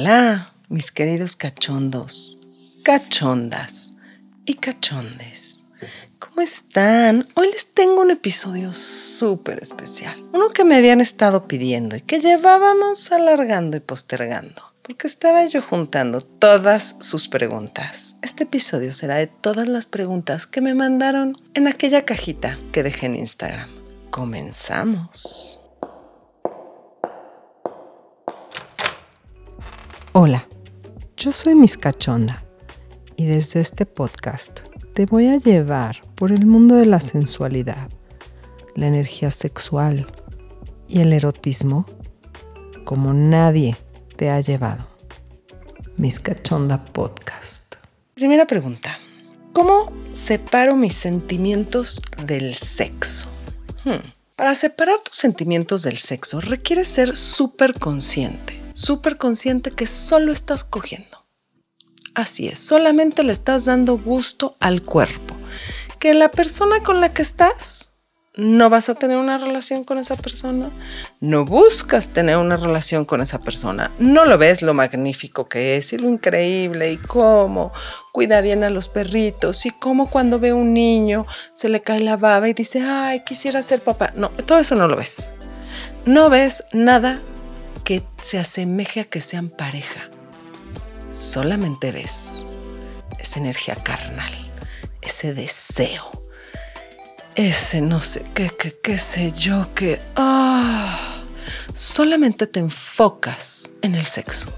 Hola, mis queridos cachondos, cachondas y cachondes. ¿Cómo están? Hoy les tengo un episodio súper especial. Uno que me habían estado pidiendo y que llevábamos alargando y postergando. Porque estaba yo juntando todas sus preguntas. Este episodio será de todas las preguntas que me mandaron en aquella cajita que dejé en Instagram. Comenzamos. Hola, yo soy Miss Cachonda y desde este podcast te voy a llevar por el mundo de la sensualidad, la energía sexual y el erotismo como nadie te ha llevado. Miss Cachonda Podcast. Primera pregunta. ¿Cómo separo mis sentimientos del sexo? Hmm. Para separar tus sentimientos del sexo requiere ser súper consciente súper consciente que solo estás cogiendo. Así es, solamente le estás dando gusto al cuerpo. Que la persona con la que estás, no vas a tener una relación con esa persona, no buscas tener una relación con esa persona, no lo ves lo magnífico que es y lo increíble y cómo cuida bien a los perritos y cómo cuando ve un niño se le cae la baba y dice, ay, quisiera ser papá. No, todo eso no lo ves. No ves nada que se asemeje a que sean pareja. Solamente ves esa energía carnal, ese deseo, ese no sé qué, qué, qué sé yo, que... Ah, solamente te enfocas en el sexo,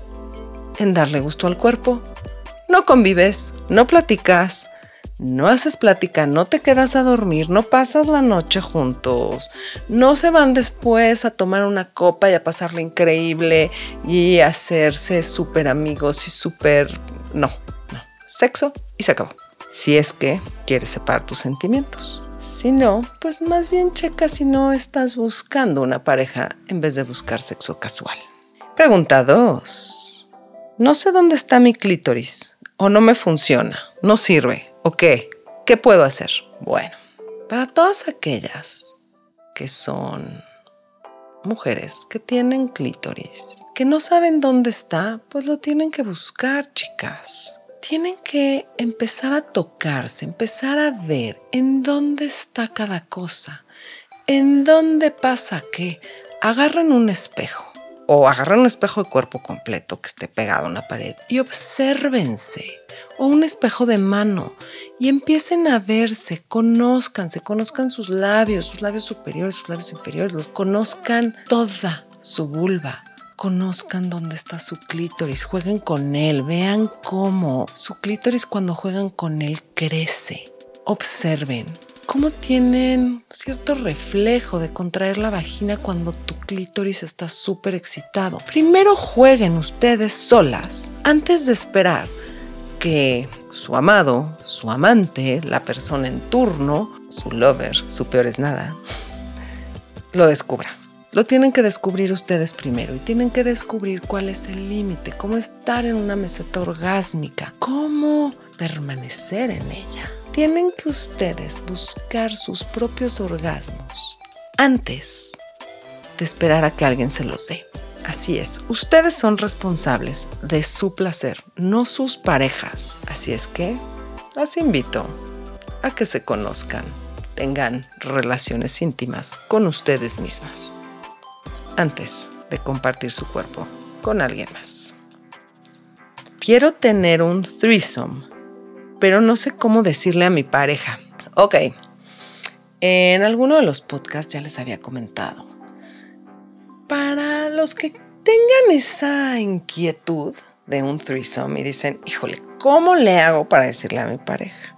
en darle gusto al cuerpo. No convives, no platicas, no haces plática, no te quedas a dormir, no pasas la noche juntos, no se van después a tomar una copa y a pasarle increíble y hacerse súper amigos y súper... No, no. Sexo y se acabó. Si es que quieres separar tus sentimientos. Si no, pues más bien checa si no estás buscando una pareja en vez de buscar sexo casual. Pregunta 2. No sé dónde está mi clítoris o no me funciona, no sirve ¿O qué? ¿Qué puedo hacer? Bueno, para todas aquellas que son mujeres que tienen clítoris, que no saben dónde está, pues lo tienen que buscar, chicas. Tienen que empezar a tocarse, empezar a ver en dónde está cada cosa, en dónde pasa qué. Agarren un espejo o agarren un espejo de cuerpo completo que esté pegado a una pared y obsérvense o un espejo de mano y empiecen a verse, conózcanse, conozcan sus labios, sus labios superiores, sus labios inferiores, los conozcan toda su vulva. Conozcan dónde está su clítoris, jueguen con él, vean cómo su clítoris cuando juegan con él crece. Observen cómo tienen cierto reflejo de contraer la vagina cuando tu clítoris está súper excitado. Primero jueguen ustedes solas antes de esperar que su amado, su amante, la persona en turno, su lover, su peor es nada, lo descubra. Lo tienen que descubrir ustedes primero y tienen que descubrir cuál es el límite, cómo estar en una meseta orgásmica, cómo permanecer en ella. Tienen que ustedes buscar sus propios orgasmos antes de esperar a que alguien se los dé. Así es, ustedes son responsables de su placer, no sus parejas. Así es que las invito a que se conozcan, tengan relaciones íntimas con ustedes mismas, antes de compartir su cuerpo con alguien más. Quiero tener un threesome, pero no sé cómo decirle a mi pareja. Ok, en alguno de los podcasts ya les había comentado para los que tengan esa inquietud de un threesome y dicen, híjole, ¿cómo le hago para decirle a mi pareja?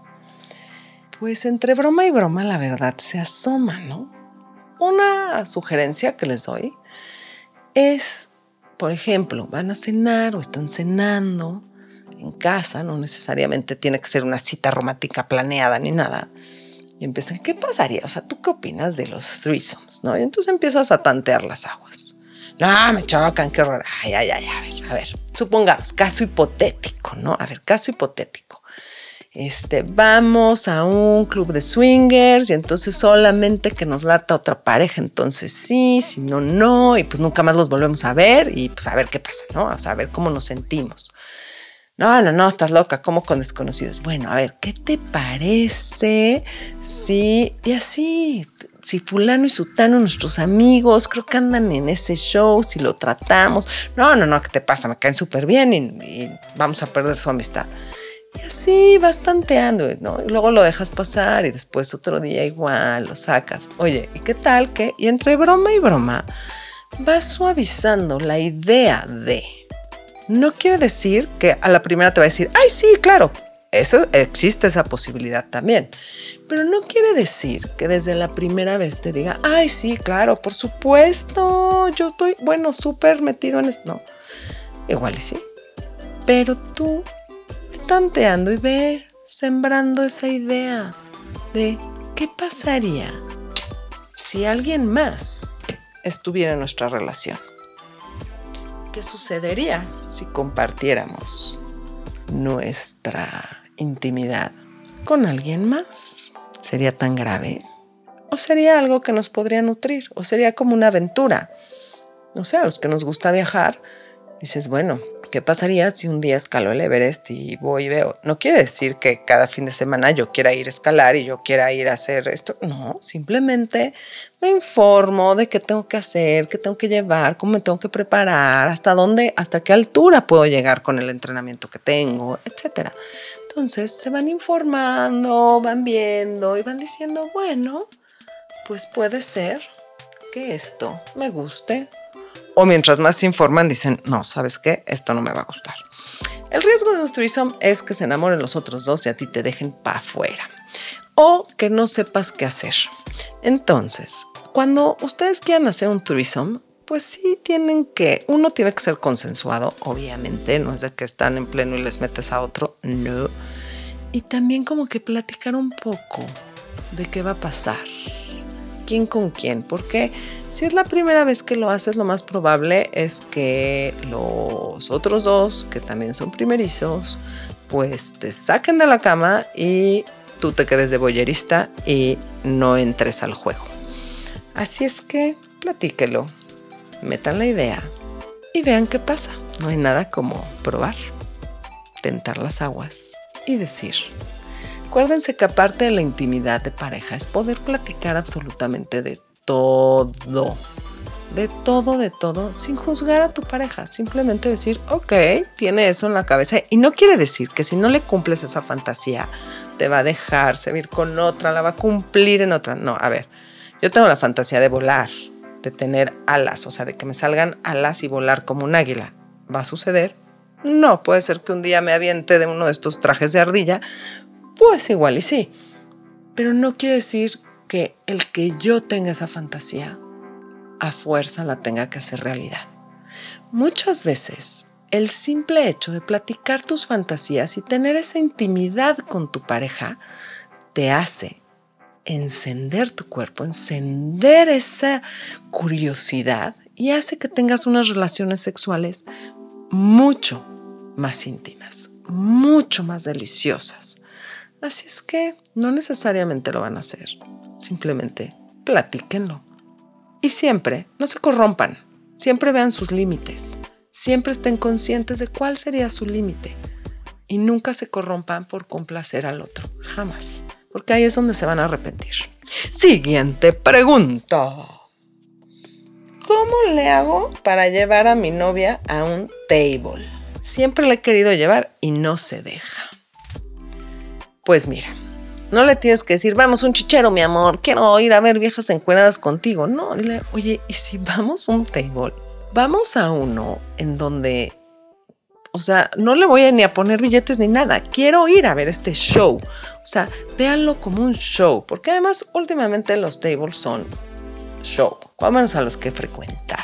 Pues entre broma y broma la verdad se asoma, ¿no? Una sugerencia que les doy es, por ejemplo, van a cenar o están cenando en casa, no necesariamente tiene que ser una cita romántica planeada ni nada. Y empiezan, ¿qué pasaría? O sea, ¿tú qué opinas de los threesomes? ¿no? Y entonces empiezas a tantear las aguas. No, me chocan, qué horror. Ay, ay, ay, a ver, a ver. Supongamos, caso hipotético, ¿no? A ver, caso hipotético. este, vamos a un club de swingers y entonces solamente que nos lata otra pareja, entonces sí, si no, no, y pues nunca más los volvemos a ver y pues a ver qué pasa, ¿no? O sea, a ver cómo nos sentimos. No, no, no, estás loca, como con desconocidos. Bueno, a ver, ¿qué te parece si, y así, si fulano y sutano, nuestros amigos, creo que andan en ese show, si lo tratamos. No, no, no, ¿qué te pasa? Me caen súper bien y, vamos a perder su amistad. Y así vas tanteando, ¿no? Y luego lo dejas pasar y después otro día igual lo sacas. Oye, ¿y qué tal que? Y entre broma y broma vas suavizando la idea de. No quiere decir que a la primera te va a decir, ay, sí, claro, eso existe esa posibilidad también. Pero no quiere decir que desde la primera vez te diga, ay, sí, claro, por supuesto, yo estoy, bueno, súper metido en esto. No, igual y sí. Pero tú, tanteando y ve sembrando esa idea de qué pasaría si alguien más estuviera en nuestra relación. ¿Qué sucedería si compartiéramos nuestra intimidad con alguien más? ¿Sería tan grave? ¿O sería algo que nos podría nutrir? ¿O sería como una aventura? No sé, a los que nos gusta viajar, dices, bueno, ¿Qué pasaría si un día escalo el Everest y voy y veo? No quiere decir que cada fin de semana yo quiera ir a escalar y yo quiera ir a hacer esto. No, simplemente me informo de qué tengo que hacer, qué tengo que llevar, cómo me tengo que preparar, hasta dónde, hasta qué altura puedo llegar con el entrenamiento que tengo, etc. Entonces se van informando, van viendo y van diciendo, bueno, pues puede ser que esto me guste o mientras más se informan dicen, no, ¿sabes qué? Esto no me va a gustar. El riesgo de un threesome es que se enamoren los otros dos y a ti te dejen para afuera. O que no sepas qué hacer. Entonces, cuando ustedes quieran hacer un threesome, pues sí tienen que, uno tiene que ser consensuado, obviamente, no es de que están en pleno y les metes a otro, no. Y también como que platicar un poco de qué va a pasar quién con quién, porque si es la primera vez que lo haces, lo más probable es que los otros dos, que también son primerizos, pues te saquen de la cama y tú te quedes de boyerista y no entres al juego. Así es que platíquelo, metan la idea y vean qué pasa. No hay nada como probar, tentar las aguas y decir, Acuérdense que aparte de la intimidad de pareja es poder platicar absolutamente de todo, de todo, de todo, sin juzgar a tu pareja. Simplemente decir, ok, tiene eso en la cabeza. Y no quiere decir que si no le cumples esa fantasía, te va a dejar servir con otra, la va a cumplir en otra. No, a ver, yo tengo la fantasía de volar, de tener alas, o sea, de que me salgan alas y volar como un águila. ¿Va a suceder? No, puede ser que un día me aviente de uno de estos trajes de ardilla, pues igual y sí. Pero no quiere decir que el que yo tenga esa fantasía a fuerza la tenga que hacer realidad. Muchas veces el simple hecho de platicar tus fantasías y tener esa intimidad con tu pareja te hace encender tu cuerpo, encender esa curiosidad y hace que tengas unas relaciones sexuales mucho más íntimas, mucho más deliciosas. Así es que no necesariamente lo van a hacer, simplemente platíquenlo. Y siempre, no se corrompan, siempre vean sus límites, siempre estén conscientes de cuál sería su límite y nunca se corrompan por complacer al otro, jamás, porque ahí es donde se van a arrepentir. Siguiente pregunta. ¿Cómo le hago para llevar a mi novia a un table? Siempre le he querido llevar y no se deja. Pues mira, no le tienes que decir, vamos un chichero, mi amor, quiero ir a ver viejas encueradas contigo. No, dile, oye, ¿y si vamos a un table? Vamos a uno en donde, o sea, no le voy a ni a poner billetes ni nada. Quiero ir a ver este show. O sea, véanlo como un show, porque además últimamente los tables son show, al menos a los que he frecuentado.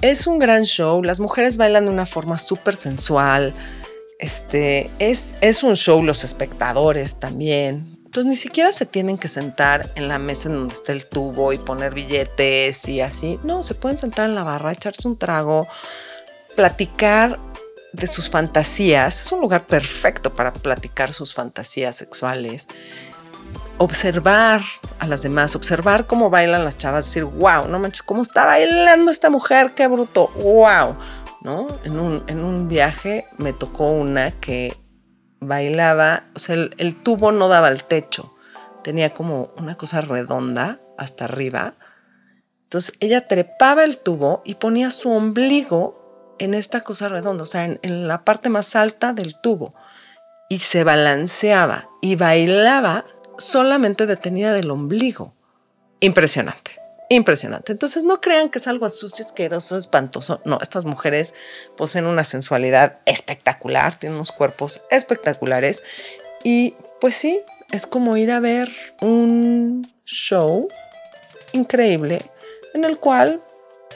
Es un gran show, las mujeres bailan de una forma súper sensual este, es, es un show, los espectadores también. Entonces ni siquiera se tienen que sentar en la mesa en donde está el tubo y poner billetes y así. No, se pueden sentar en la barra, echarse un trago, platicar de sus fantasías, es un lugar perfecto para platicar sus fantasías sexuales, observar a las demás, observar cómo bailan las chavas, decir, wow, no manches, cómo está bailando esta mujer, qué bruto, wow, ¿no? En un, en un viaje me tocó una que bailaba, o sea, el, el tubo no daba al techo, tenía como una cosa redonda hasta arriba. Entonces ella trepaba el tubo y ponía su ombligo en esta cosa redonda, o sea, en, la parte más alta del tubo. Y se balanceaba y bailaba solamente detenida del ombligo. Impresionante, impresionante. Entonces no crean que es algo sucio, asqueroso, espantoso. No, estas mujeres poseen una sensualidad espectacular, tienen unos cuerpos espectaculares. Y pues sí, es como ir a ver un show increíble en el cual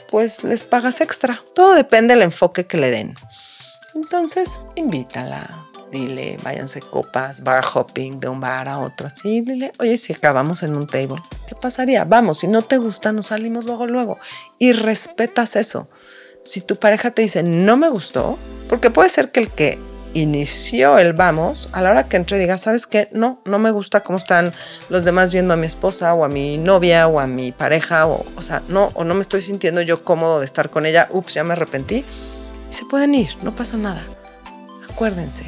pues les pagas extra. Todo depende del enfoque que le den. Entonces, invítala, dile, váyanse copas, bar hopping de un bar a otro, así, dile, oye, si acabamos en un table, ¿qué pasaría? Vamos, si no te gusta, nos salimos luego, luego. Y respetas eso. Si tu pareja te dice, no me gustó, porque puede ser que el que inició el vamos, a la hora que entre diga, ¿sabes qué? No, no me gusta cómo están los demás viendo a mi esposa o a mi novia o a mi pareja, o, o sea, no, o no me estoy sintiendo yo cómodo de estar con ella, ups, ya me arrepentí. Y se pueden ir, no pasa nada. Acuérdense,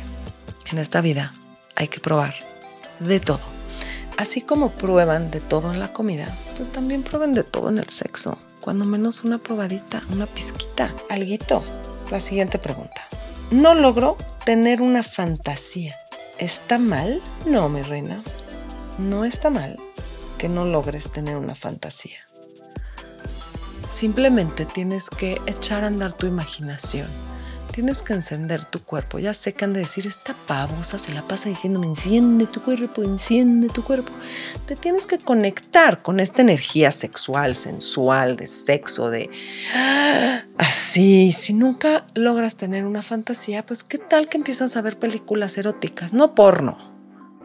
en esta vida hay que probar de todo. Así como prueban de todo en la comida, pues también prueben de todo en el sexo. Cuando menos una probadita, una pizquita, alguito. La siguiente pregunta. No logro tener una fantasía. ¿Está mal? No, mi reina. No está mal que no logres tener una fantasía. Simplemente tienes que echar a andar tu imaginación tienes que encender tu cuerpo. Ya sé que han de decir, esta pavosa se la pasa diciéndome, enciende tu cuerpo, enciende tu cuerpo. Te tienes que conectar con esta energía sexual, sensual, de sexo, de así. Si nunca logras tener una fantasía, pues qué tal que empiezas a ver películas eróticas, no porno.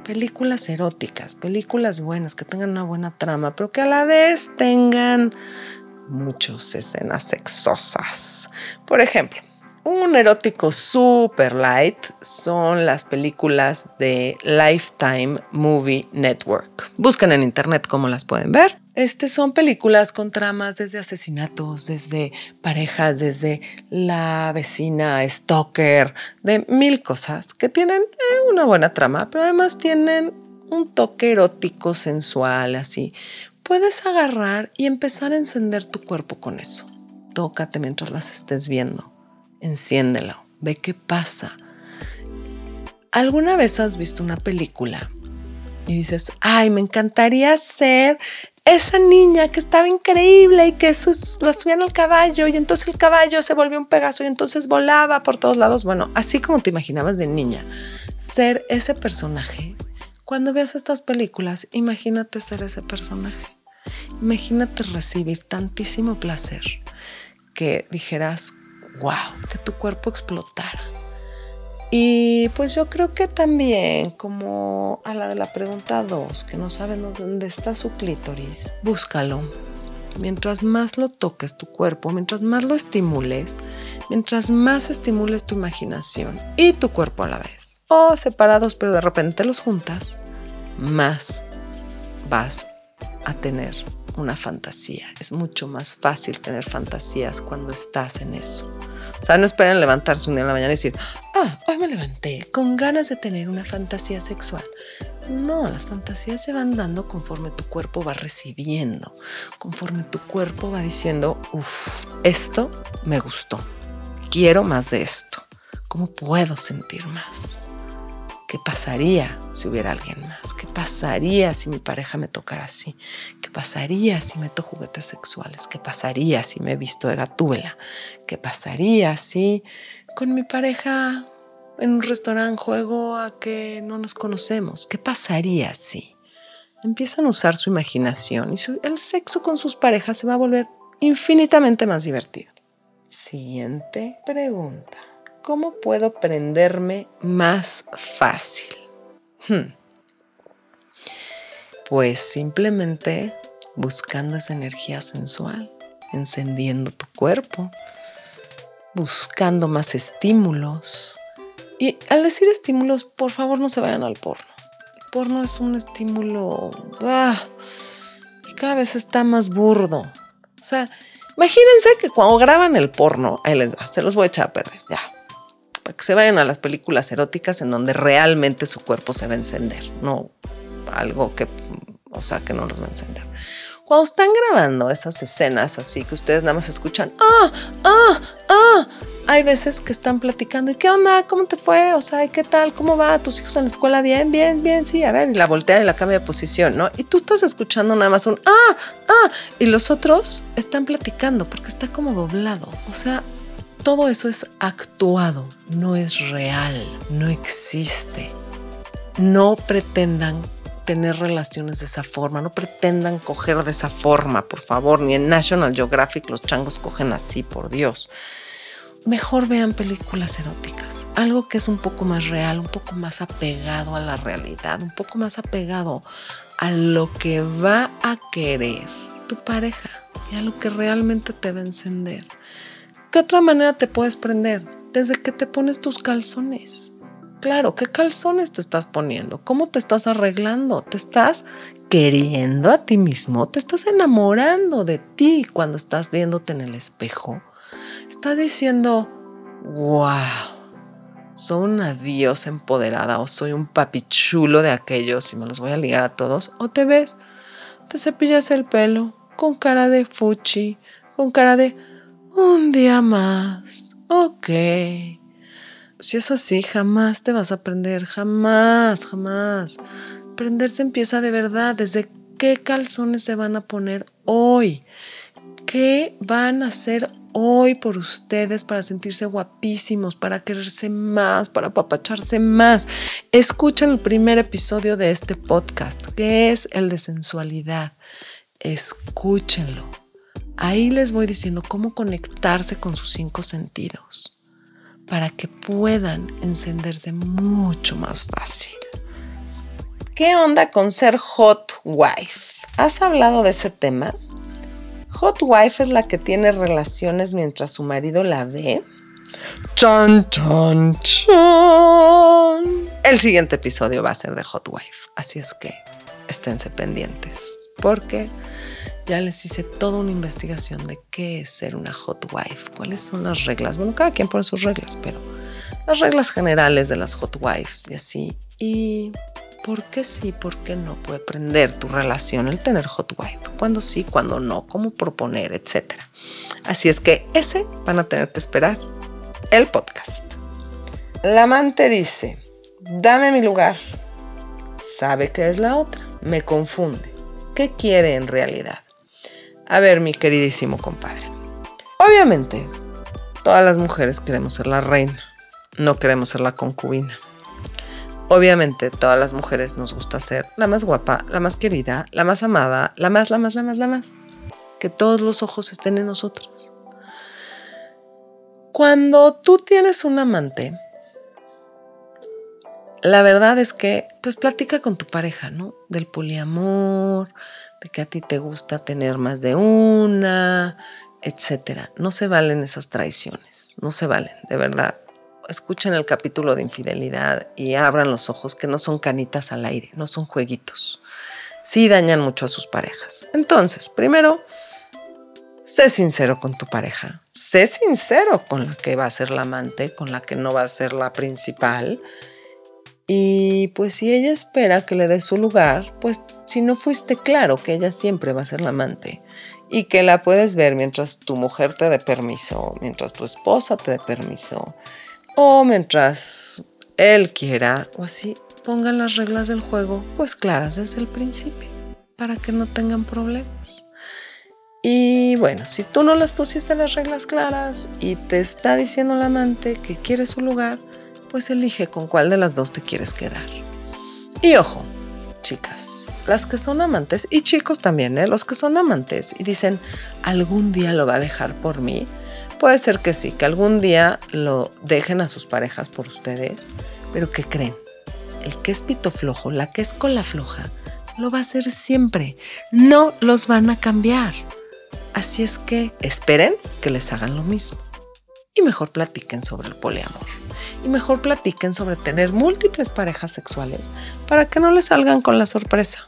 Películas eróticas, películas buenas, que tengan una buena trama, pero que a la vez tengan muchas escenas sexosas. Por ejemplo, un erótico super light son las películas de Lifetime Movie Network. Buscan en internet cómo las pueden ver. Este son películas con tramas desde asesinatos, desde parejas, desde la vecina stalker, de mil cosas que tienen eh, una buena trama, pero además tienen un toque erótico, sensual, así. Puedes agarrar y empezar a encender tu cuerpo con eso. Tócate mientras las estés viendo enciéndelo, ve qué pasa. ¿Alguna vez has visto una película y dices, ay, me encantaría ser esa niña que estaba increíble y que la subían al caballo y entonces el caballo se volvió un pegaso y entonces volaba por todos lados? Bueno, así como te imaginabas de niña, ser ese personaje. Cuando veas estas películas, imagínate ser ese personaje. Imagínate recibir tantísimo placer que dijeras, wow, que tu cuerpo explotara. Y pues yo creo que también, como a la de la pregunta 2, que no saben dónde está su clítoris, búscalo. Mientras más lo toques tu cuerpo, mientras más lo estimules, mientras más estimules tu imaginación y tu cuerpo a la vez, o separados pero de repente los juntas, más vas a tener una fantasía. Es mucho más fácil tener fantasías cuando estás en eso. O sea, no esperen levantarse un día en la mañana y decir, ah, hoy me levanté con ganas de tener una fantasía sexual. No, las fantasías se van dando conforme tu cuerpo va recibiendo, conforme tu cuerpo va diciendo, uff, esto me gustó, quiero más de esto, ¿cómo puedo sentir más? ¿Qué pasaría si hubiera alguien más? ¿Qué pasaría si mi pareja me tocara así? ¿Qué pasaría si meto juguetes sexuales? ¿Qué pasaría si me he visto de gatúbela? ¿Qué pasaría si con mi pareja en un restaurante juego a que no nos conocemos? ¿Qué pasaría si? Empiezan a usar su imaginación y el sexo con sus parejas se va a volver infinitamente más divertido. Siguiente pregunta. ¿Cómo puedo prenderme más fácil? Hmm. Pues simplemente buscando esa energía sensual, encendiendo tu cuerpo. buscando más estímulos. Y al decir estímulos, por favor no se vayan al porno. El porno es un estímulo ah, y cada vez está más burdo. O sea, imagínense que cuando graban el porno, ahí les va, se los voy a echar a perder, ya. Para que se vayan a las películas eróticas en donde realmente su cuerpo se va a encender, no algo que, o sea, que no los va a encender. Cuando están grabando esas escenas así que ustedes nada más escuchan, ah, ah, ah, hay veces que están platicando, ¿y qué onda? ¿Cómo te fue? O sea, ¿qué tal? ¿Cómo va? ¿Tus hijos en la escuela? Bien, bien, bien, sí, a ver, y la voltea y la cambia de posición, ¿no? Y tú estás escuchando nada más un, ah, ah, y los otros están platicando porque está como doblado. O sea, todo eso es actuado, no es real, no existe. No pretendan tener relaciones de esa forma, no pretendan coger de esa forma, por favor, ni en National Geographic los changos cogen así, por Dios. Mejor vean películas eróticas, algo que es un poco más real, un poco más apegado a la realidad, un poco más apegado a lo que va a querer tu pareja y a lo que realmente te va a encender. ¿Qué otra manera te puedes prender? Desde que te pones tus calzones claro, ¿qué calzones te estás poniendo? ¿Cómo te estás arreglando? ¿Te estás queriendo a ti mismo? ¿Te estás enamorando de ti cuando estás viéndote en el espejo? Estás diciendo, wow, soy una diosa empoderada o soy un papichulo de aquellos y me los voy a ligar a todos. O te ves, te cepillas el pelo con cara de fuchi, con cara de un día más. Ok si es así, jamás te vas a aprender, jamás, jamás. Aprenderse empieza de verdad, desde qué calzones se van a poner hoy, qué van a hacer hoy por ustedes para sentirse guapísimos, para quererse más, para apapacharse más. Escuchen el primer episodio de este podcast, que es el de sensualidad. Escúchenlo. Ahí les voy diciendo cómo conectarse con sus cinco sentidos para que puedan encenderse mucho más fácil. ¿Qué onda con ser hot wife? ¿Has hablado de ese tema? Hot wife es la que tiene relaciones mientras su marido la ve. Chan, chan, chan. El siguiente episodio va a ser de Hot Wife, así es que esténse pendientes, porque ya les hice toda una investigación de qué es ser una hot wife, cuáles son las reglas. Bueno, cada quien pone sus reglas, pero las reglas generales de las hot wives y así. Y por qué sí, por qué no puede prender tu relación el tener hot wife. Cuándo sí, cuándo no, cómo proponer, etc. Así es que ese van a tener que esperar el podcast. La amante dice, dame mi lugar. Sabe que es la otra. Me confunde. ¿Qué quiere en realidad? A ver, mi queridísimo compadre. Obviamente, todas las mujeres queremos ser la reina, no queremos ser la concubina. Obviamente, todas las mujeres nos gusta ser la más guapa, la más querida, la más amada, la más, la más, la más, la más. Que todos los ojos estén en nosotras. Cuando tú tienes un amante, la verdad es que, pues platica con tu pareja, ¿no? Del poliamor, que a ti te gusta tener más de una, etcétera. No se valen esas traiciones, no se valen, de verdad. Escuchen el capítulo de infidelidad y abran los ojos que no son canitas al aire, no son jueguitos. Sí dañan mucho a sus parejas. Entonces, primero, sé sincero con tu pareja. Sé sincero con la que va a ser la amante, con la que no va a ser la principal. Y pues si ella espera que le des su lugar, pues si no fuiste claro que ella siempre va a ser la amante y que la puedes ver mientras tu mujer te dé permiso, mientras tu esposa te dé permiso o mientras él quiera o así, pongan las reglas del juego pues claras desde el principio para que no tengan problemas. Y bueno, si tú no les pusiste las reglas claras y te está diciendo la amante que quiere su lugar, pues elige con cuál de las dos te quieres quedar. Y ojo, chicas, las que son amantes, y chicos también, ¿eh? los que son amantes y dicen, algún día lo va a dejar por mí, puede ser que sí, que algún día lo dejen a sus parejas por ustedes, pero ¿qué creen? El que es pito flojo, la que es cola floja, lo va a hacer siempre. No los van a cambiar. Así es que esperen que les hagan lo mismo. Y mejor platiquen sobre el poliamor. Y mejor platiquen sobre tener múltiples parejas sexuales para que no les salgan con la sorpresa.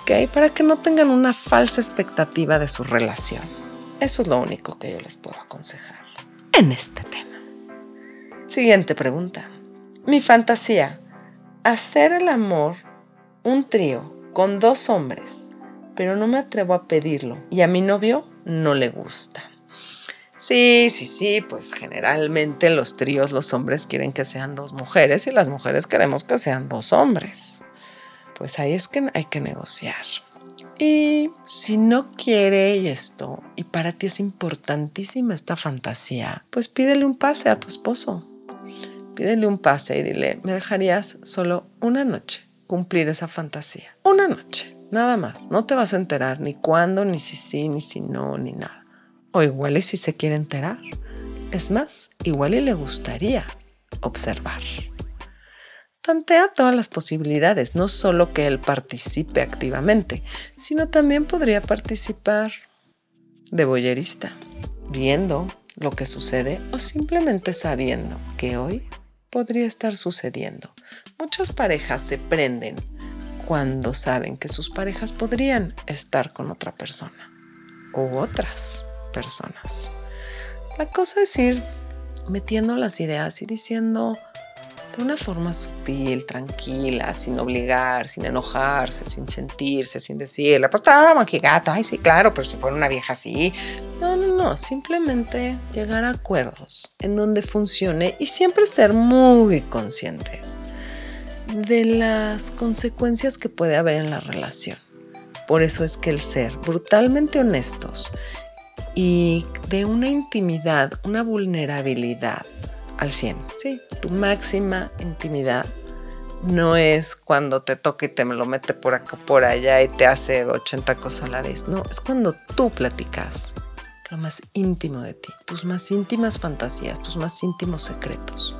¿Ok? Para que no tengan una falsa expectativa de su relación. Eso es lo único que yo les puedo aconsejar en este tema. Siguiente pregunta. Mi fantasía. Hacer el amor un trío con dos hombres, pero no me atrevo a pedirlo y a mi novio no le gusta. Sí, sí, sí, pues generalmente los tríos los hombres quieren que sean dos mujeres y las mujeres queremos que sean dos hombres. Pues ahí es que hay que negociar. Y si no quiere esto, y para ti es importantísima esta fantasía, pues pídele un pase a tu esposo. Pídele un pase y dile, me dejarías solo una noche cumplir esa fantasía. Una noche, nada más. No te vas a enterar ni cuándo, ni si sí, ni si no, ni nada. O igual y si se quiere enterar. Es más, igual y le gustaría observar. Tantea todas las posibilidades, no solo que él participe activamente, sino también podría participar de boyerista, viendo lo que sucede o simplemente sabiendo que hoy podría estar sucediendo. Muchas parejas se prenden cuando saben que sus parejas podrían estar con otra persona u otras personas. La cosa es ir metiendo las ideas y diciendo de una forma sutil, tranquila, sin obligar, sin enojarse, sin sentirse, sin decirle, pues toma, que ay sí, claro, pero si fuera una vieja así. No, no, no, simplemente llegar a acuerdos en donde funcione y siempre ser muy conscientes de las consecuencias que puede haber en la relación. Por eso es que el ser brutalmente honestos y de una intimidad, una vulnerabilidad al 100. Sí, tu máxima intimidad no es cuando te toca y te lo mete por acá, por allá y te hace 80 cosas a la vez. No, es cuando tú platicas lo más íntimo de ti, tus más íntimas fantasías, tus más íntimos secretos.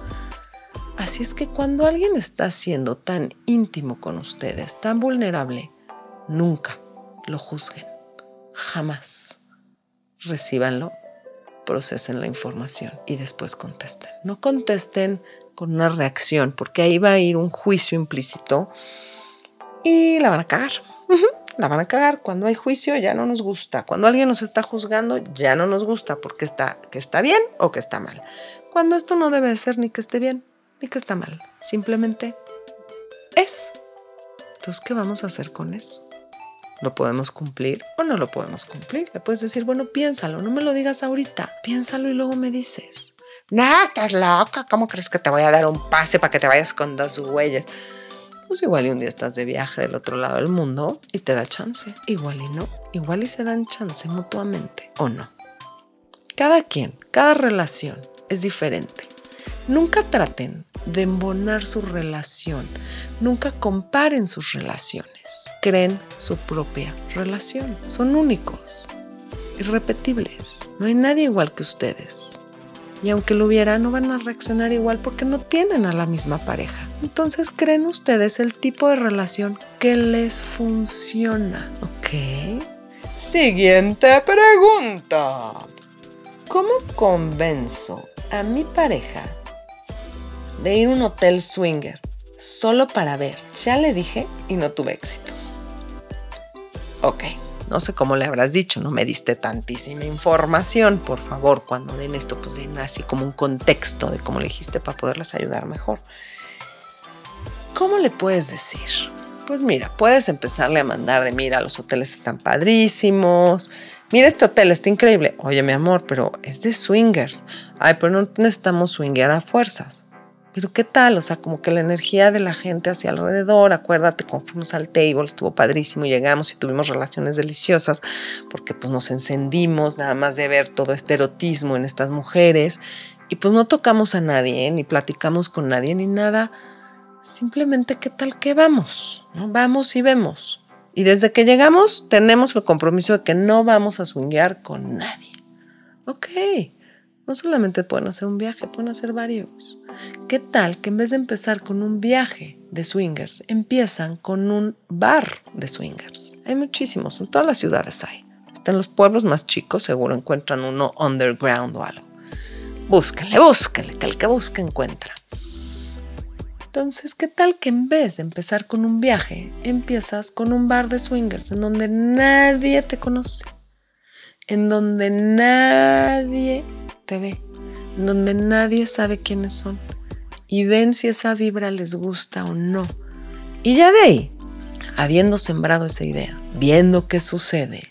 Así es que cuando alguien está siendo tan íntimo con ustedes, tan vulnerable, nunca lo juzguen. Jamás recíbanlo, procesen la información y después contesten. No contesten con una reacción, porque ahí va a ir un juicio implícito y la van a cagar. La van a cagar. Cuando hay juicio ya no nos gusta. Cuando alguien nos está juzgando ya no nos gusta porque está que está bien o que está mal. Cuando esto no debe ser ni que esté bien ni que está mal. Simplemente es. Entonces, ¿qué vamos a hacer con eso? ¿Lo podemos cumplir o no lo podemos cumplir? Le puedes decir, bueno, piénsalo, no me lo digas ahorita, piénsalo y luego me dices. No, estás loca, ¿cómo crees que te voy a dar un pase para que te vayas con dos huellas? Pues igual y un día estás de viaje del otro lado del mundo y te da chance. Igual y no, igual y se dan chance mutuamente o no. Cada quien, cada relación es diferente. Nunca traten de embonar su relación. Nunca comparen sus relaciones. Creen su propia relación. Son únicos, irrepetibles. No hay nadie igual que ustedes. Y aunque lo hubiera, no van a reaccionar igual porque no tienen a la misma pareja. Entonces creen ustedes el tipo de relación que les funciona. ¿Ok? Siguiente pregunta. ¿Cómo convenzo a mi pareja de ir a un hotel swinger solo para ver. Ya le dije y no tuve éxito. Ok, no sé cómo le habrás dicho, no me diste tantísima información. Por favor, cuando den esto, pues den así como un contexto de cómo le dijiste para poderles ayudar mejor. ¿Cómo le puedes decir? Pues mira, puedes empezarle a mandar de mira, los hoteles están padrísimos. Mira, este hotel está increíble. Oye, mi amor, pero es de swingers. Ay, pero no necesitamos swingar a fuerzas. Pero qué tal, o sea, como que la energía de la gente hacia alrededor, acuérdate, cuando fuimos al table, estuvo padrísimo, llegamos y tuvimos relaciones deliciosas, porque pues nos encendimos nada más de ver todo este erotismo en estas mujeres, y pues no tocamos a nadie, ni platicamos con nadie, ni nada, simplemente qué tal que vamos, ¿no? Vamos y vemos. Y desde que llegamos tenemos el compromiso de que no vamos a swinguear con nadie. Ok, no solamente pueden hacer un viaje, pueden hacer varios. ¿Qué tal que en vez de empezar con un viaje de swingers, empiezan con un bar de swingers? Hay muchísimos, en todas las ciudades hay. Hasta en los pueblos más chicos seguro encuentran uno underground o algo. búsquenle, búsquenle, que el que busca encuentra. Entonces, ¿qué tal que en vez de empezar con un viaje, empiezas con un bar de swingers en donde nadie te conoce, en donde nadie en donde nadie sabe quiénes son y ven si esa vibra les gusta o no? Y ya de ahí, habiendo sembrado esa idea, viendo qué sucede,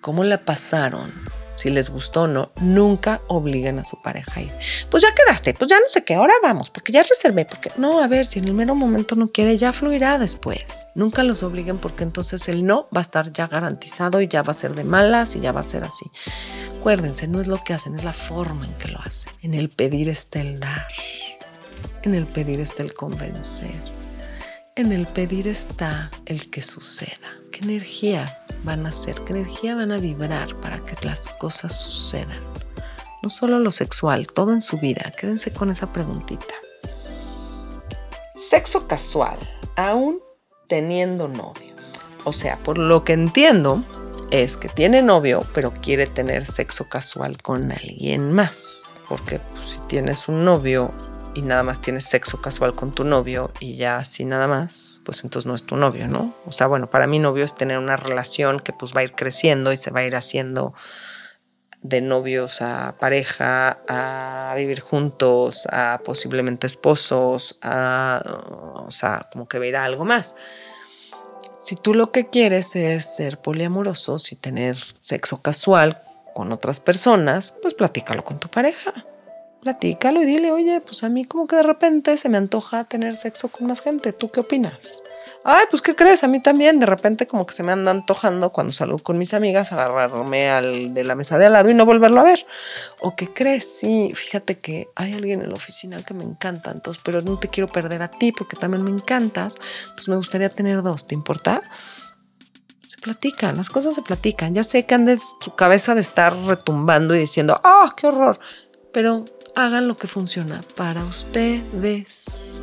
cómo la pasaron, si les gustó o no, nunca obliguen a su pareja a ir. Pues ya quedaste, pues ya no sé qué, ahora vamos, porque ya reservé, porque no, a ver, si en el mero momento no quiere, ya fluirá después. Nunca los obliguen porque entonces el no va a estar ya garantizado y ya va a ser de malas y ya va a ser así. Acuérdense, no es lo que hacen, es la forma en que lo hacen. En el pedir está el dar. En el pedir está el convencer. En el pedir está el que suceda. ¿Qué energía van a hacer? ¿Qué energía van a vibrar para que las cosas sucedan? No solo lo sexual, todo en su vida. Quédense con esa preguntita. Sexo casual, aún teniendo novio. O sea, por lo que entiendo, es que tiene novio, pero quiere tener sexo casual con alguien más. Porque pues, si tienes un novio y nada más tienes sexo casual con tu novio y ya así nada más, pues entonces no es tu novio, ¿no? O sea, bueno, para mí novio es tener una relación que pues va a ir creciendo y se va a ir haciendo de novios a pareja, a vivir juntos, a posiblemente esposos, a, o sea, como que ver algo más. Si tú lo que quieres es ser poliamoroso y tener sexo casual con otras personas, pues platícalo con tu pareja platícalo y dile, oye, pues a mí como que de repente se me antoja tener sexo con más gente. ¿Tú qué opinas? Ay, pues ¿qué crees? A mí también de repente como que se me anda antojando cuando salgo con mis amigas agarrarme al de la mesa de al lado y no volverlo a ver. ¿O qué crees? Sí, fíjate que hay alguien en la oficina que me encanta, entonces, pero no te quiero perder a ti porque también me encantas. Pues me gustaría tener dos, ¿te importa? se platican, las cosas se platican. Ya sé que ande su cabeza de estar retumbando y diciendo, ¡ah, qué horror! Pero hagan lo que funciona para ustedes.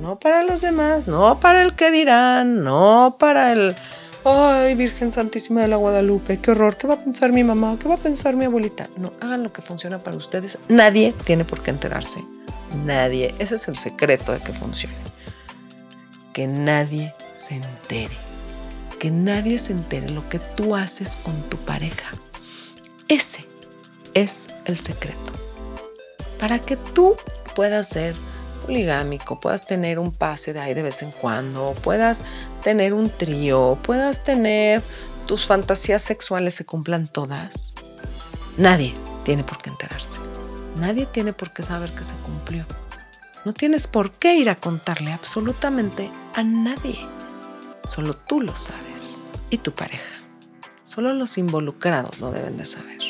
No para los demás, no para el que dirán, no para el... Ay, Virgen Santísima de la Guadalupe, qué horror, ¿qué va a pensar mi mamá? ¿Qué va a pensar mi abuelita? No, hagan lo que funciona para ustedes. Nadie tiene por qué enterarse. Nadie. Ese es el secreto de que funcione. Que nadie se entere. Que nadie se entere lo que tú haces con tu pareja. Ese es el secreto para que tú puedas ser poligámico, puedas tener un pase de ahí de vez en cuando, puedas tener un trío, puedas tener tus fantasías sexuales se cumplan todas. Nadie tiene por qué enterarse. Nadie tiene por qué saber que se cumplió. No tienes por qué ir a contarle absolutamente a nadie. Solo tú lo sabes y tu pareja. Solo los involucrados lo deben de saber.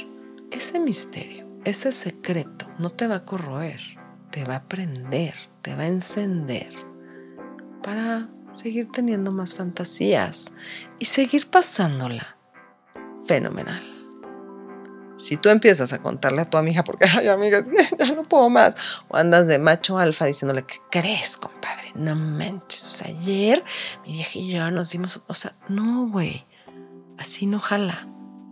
Ese misterio ese secreto no te va a corroer, te va a prender, te va a encender para seguir teniendo más fantasías y seguir pasándola fenomenal. Si tú empiezas a contarle a tu amiga, porque, ay, amiga, ya no puedo más, o andas de macho alfa diciéndole, ¿qué crees, compadre? No manches, ayer mi vieja y yo nos dimos, o sea, no, güey, así no jala.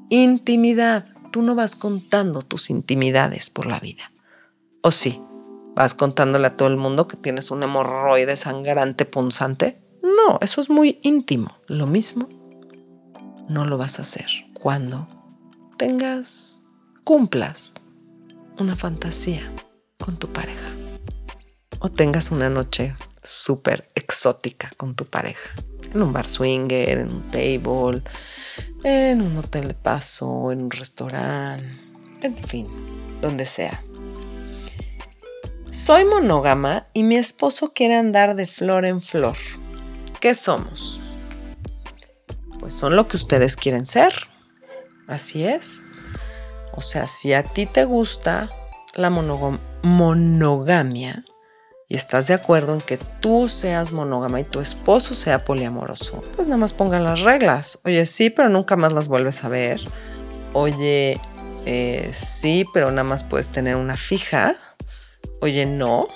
Intimidad, tú no vas contando tus intimidades por la vida. ¿O sí? ¿Vas contándole a todo el mundo que tienes un hemorroide sangrante punzante? No, eso es muy íntimo. Lo mismo no lo vas a hacer cuando tengas, cumplas una fantasía con tu pareja. O tengas una noche súper exótica con tu pareja. En un bar swinger, en un table, en un hotel de paso, en un restaurante, en fin, donde sea. Soy monógama y mi esposo quiere andar de flor en flor. ¿Qué somos? Pues son lo que ustedes quieren ser. Así es. O sea, si a ti te gusta la monogamia, y estás de acuerdo en que tú seas monógama y tu esposo sea poliamoroso, pues nada más pongan las reglas. Oye, sí, pero nunca más las vuelves a ver. Oye, eh, sí, pero nada más puedes tener una fija. Oye, no,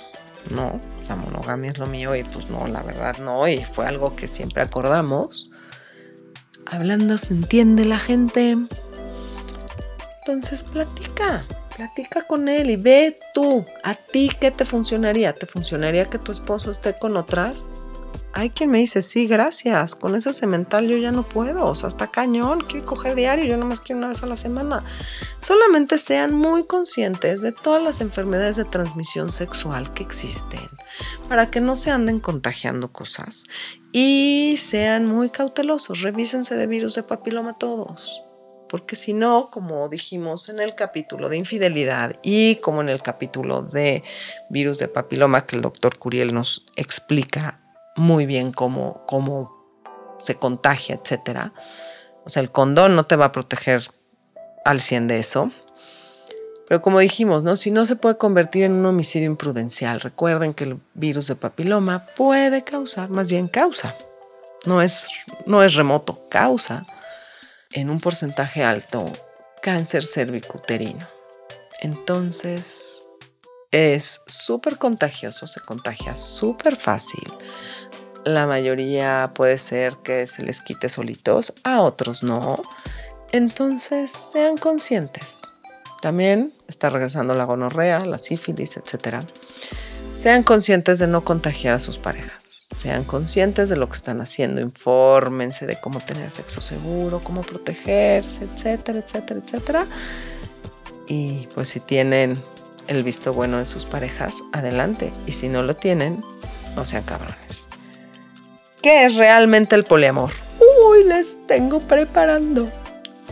no, la monogamia es lo mío y pues no, la verdad no, y fue algo que siempre acordamos. Hablando se entiende la gente. Entonces platica, platica con él y ve tú, a ti qué te funcionaría. ¿Te funcionaría que tu esposo esté con otras? Hay quien me dice, sí, gracias, con ese cemental yo ya no puedo, o sea, está cañón, quiero coger diario, yo nomás quiero una vez a la semana. Solamente sean muy conscientes de todas las enfermedades de transmisión sexual que existen, para que no se anden contagiando cosas y sean muy cautelosos, revísense de virus de papiloma todos porque si no, como dijimos en el capítulo de infidelidad y como en el capítulo de virus de papiloma que el doctor Curiel nos explica muy bien cómo, cómo se contagia, etc. O sea, el condón no te va a proteger al 100 de eso. Pero como dijimos, ¿no? si no se puede convertir en un homicidio imprudencial, recuerden que el virus de papiloma puede causar, más bien causa, no es, no es remoto, causa en un porcentaje alto cáncer cervicuterino. Entonces es súper contagioso, se contagia súper fácil. La mayoría puede ser que se les quite solitos, a otros no. Entonces sean conscientes. También está regresando la gonorrea, la sífilis, etc. Sean conscientes de no contagiar a sus parejas sean conscientes de lo que están haciendo, infórmense de cómo tener sexo seguro, cómo protegerse, etcétera, etcétera, etcétera. Y pues si tienen el visto bueno de sus parejas, adelante. Y si no lo tienen, no sean cabrones. ¿Qué es realmente el poliamor? Uy, les tengo preparando